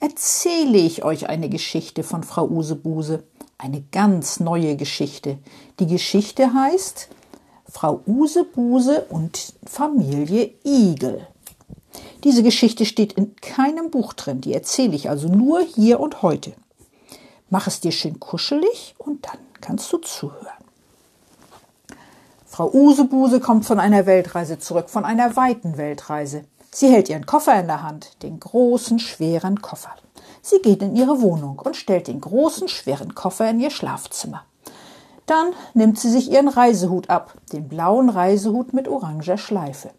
erzähle ich euch eine Geschichte von Frau Usebuse. Eine ganz neue Geschichte. Die Geschichte heißt Frau Usebuse und Familie Igel. Diese Geschichte steht in keinem Buch drin, die erzähle ich also nur hier und heute. Mach es dir schön kuschelig und dann kannst du zuhören. Frau Usebuse kommt von einer Weltreise zurück, von einer weiten Weltreise. Sie hält ihren Koffer in der Hand, den großen, schweren Koffer. Sie geht in ihre Wohnung und stellt den großen, schweren Koffer in ihr Schlafzimmer. Dann nimmt sie sich ihren Reisehut ab, den blauen Reisehut mit oranger Schleife.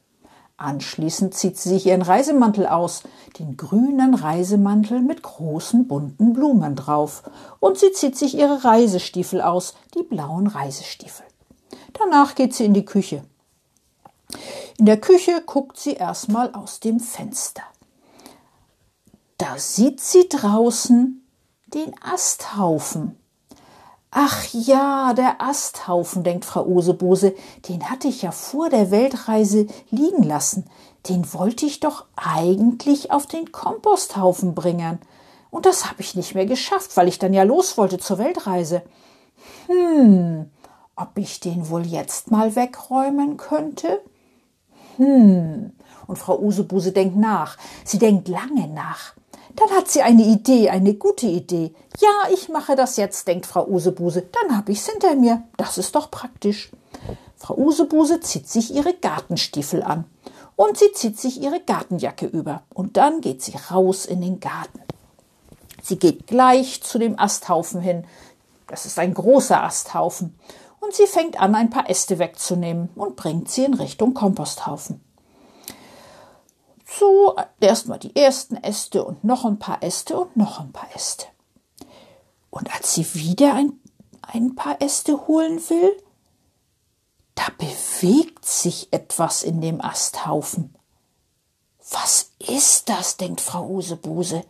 Anschließend zieht sie sich ihren Reisemantel aus, den grünen Reisemantel mit großen bunten Blumen drauf, und sie zieht sich ihre Reisestiefel aus, die blauen Reisestiefel. Danach geht sie in die Küche. In der Küche guckt sie erstmal aus dem Fenster. Da sieht sie draußen den Asthaufen. Ach ja, der Asthaufen, denkt Frau Osebose, den hatte ich ja vor der Weltreise liegen lassen. Den wollte ich doch eigentlich auf den Komposthaufen bringen. Und das habe ich nicht mehr geschafft, weil ich dann ja los wollte zur Weltreise. Hm, ob ich den wohl jetzt mal wegräumen könnte? Hm. Und Frau Usebuse denkt nach. Sie denkt lange nach. Dann hat sie eine Idee, eine gute Idee. Ja, ich mache das jetzt, denkt Frau Usebuse. Dann hab ich's hinter mir. Das ist doch praktisch. Frau Usebuse zieht sich ihre Gartenstiefel an. Und sie zieht sich ihre Gartenjacke über. Und dann geht sie raus in den Garten. Sie geht gleich zu dem Asthaufen hin. Das ist ein großer Asthaufen und sie fängt an, ein paar Äste wegzunehmen und bringt sie in Richtung Komposthaufen. So, erstmal die ersten Äste und noch ein paar Äste und noch ein paar Äste. Und als sie wieder ein, ein paar Äste holen will, da bewegt sich etwas in dem Asthaufen. Was ist das? denkt Frau Usebuse.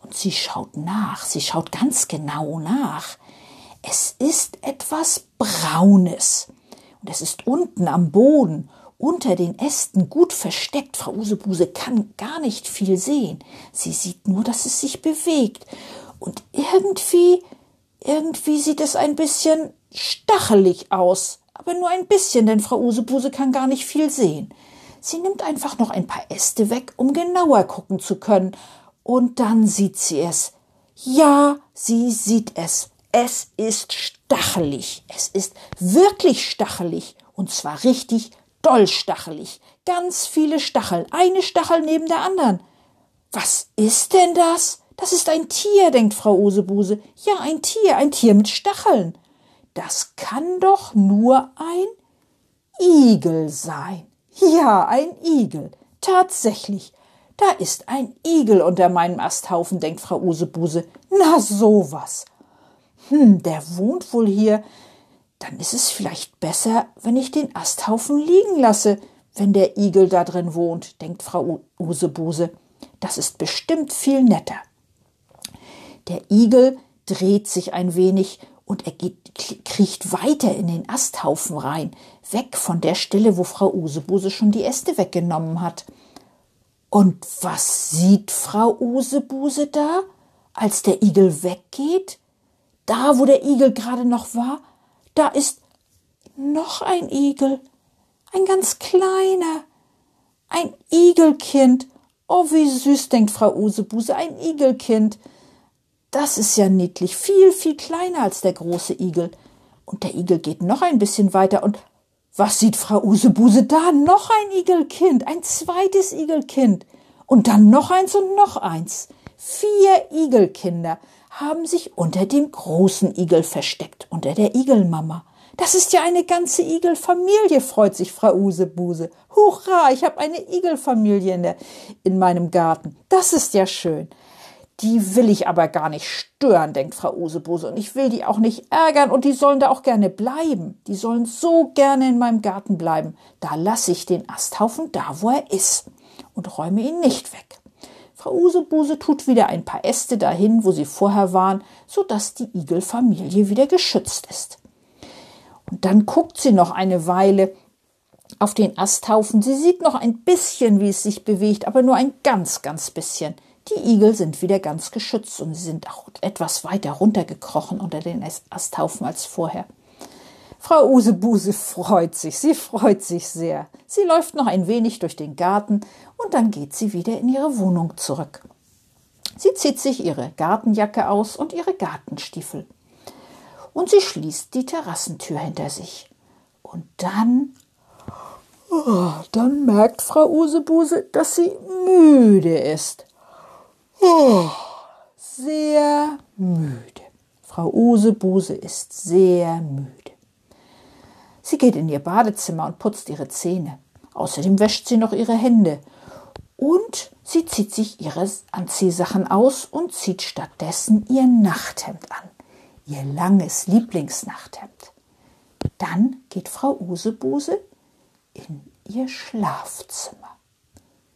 Und sie schaut nach, sie schaut ganz genau nach. Es ist etwas Braunes. Und es ist unten am Boden, unter den Ästen gut versteckt. Frau Usebuse kann gar nicht viel sehen. Sie sieht nur, dass es sich bewegt. Und irgendwie, irgendwie sieht es ein bisschen stachelig aus. Aber nur ein bisschen, denn Frau Usebuse kann gar nicht viel sehen. Sie nimmt einfach noch ein paar Äste weg, um genauer gucken zu können. Und dann sieht sie es. Ja, sie sieht es. Es ist stachelig. Es ist wirklich stachelig. Und zwar richtig doll stachelig. Ganz viele Stachel. Eine Stachel neben der anderen. Was ist denn das? Das ist ein Tier, denkt Frau Osebuse. Ja, ein Tier, ein Tier mit Stacheln. Das kann doch nur ein Igel sein. Ja, ein Igel. Tatsächlich. Da ist ein Igel unter meinem Asthaufen, denkt Frau Usebuse. Na sowas hm, der wohnt wohl hier, dann ist es vielleicht besser, wenn ich den Asthaufen liegen lasse, wenn der Igel da drin wohnt, denkt Frau Usebuse. Das ist bestimmt viel netter. Der Igel dreht sich ein wenig und er geht, kriecht weiter in den Asthaufen rein, weg von der Stelle, wo Frau Usebuse schon die Äste weggenommen hat. Und was sieht Frau Usebuse da, als der Igel weggeht? Da, wo der Igel gerade noch war, da ist noch ein Igel, ein ganz kleiner, ein Igelkind. Oh, wie süß, denkt Frau Usebuse, ein Igelkind. Das ist ja niedlich, viel, viel kleiner als der große Igel. Und der Igel geht noch ein bisschen weiter und was sieht Frau Usebuse da? Noch ein Igelkind, ein zweites Igelkind. Und dann noch eins und noch eins. Vier Igelkinder haben sich unter dem großen Igel versteckt, unter der Igelmama. Das ist ja eine ganze Igelfamilie, freut sich Frau Usebuse. Hurra, ich habe eine Igelfamilie in, der, in meinem Garten. Das ist ja schön. Die will ich aber gar nicht stören, denkt Frau Usebuse, und ich will die auch nicht ärgern, und die sollen da auch gerne bleiben. Die sollen so gerne in meinem Garten bleiben. Da lasse ich den Asthaufen da, wo er ist, und räume ihn nicht weg. Frau Usebuse tut wieder ein paar Äste dahin, wo sie vorher waren, so dass die Igelfamilie wieder geschützt ist. Und dann guckt sie noch eine Weile auf den Asthaufen. Sie sieht noch ein bisschen, wie es sich bewegt, aber nur ein ganz, ganz bisschen. Die Igel sind wieder ganz geschützt und sie sind auch etwas weiter runtergekrochen unter den Asthaufen als vorher. Frau Usebuse freut sich, sie freut sich sehr. Sie läuft noch ein wenig durch den Garten und dann geht sie wieder in ihre Wohnung zurück. Sie zieht sich ihre Gartenjacke aus und ihre Gartenstiefel. Und sie schließt die Terrassentür hinter sich. Und dann, oh, dann merkt Frau Usebuse, dass sie müde ist. Oh, sehr müde. Frau Usebuse ist sehr müde. Sie geht in ihr Badezimmer und putzt ihre Zähne. Außerdem wäscht sie noch ihre Hände. Und sie zieht sich ihre Anziehsachen aus und zieht stattdessen ihr Nachthemd an. Ihr langes Lieblingsnachthemd. Dann geht Frau Usebuse in ihr Schlafzimmer.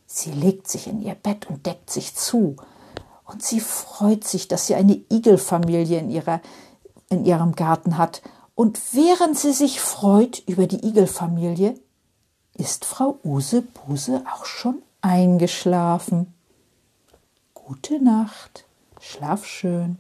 Sie legt sich in ihr Bett und deckt sich zu und sie freut sich, dass sie eine Igelfamilie in, ihrer, in ihrem Garten hat. Und während sie sich freut über die Igelfamilie, ist Frau Usebuse auch schon eingeschlafen. Gute Nacht, schlaf schön.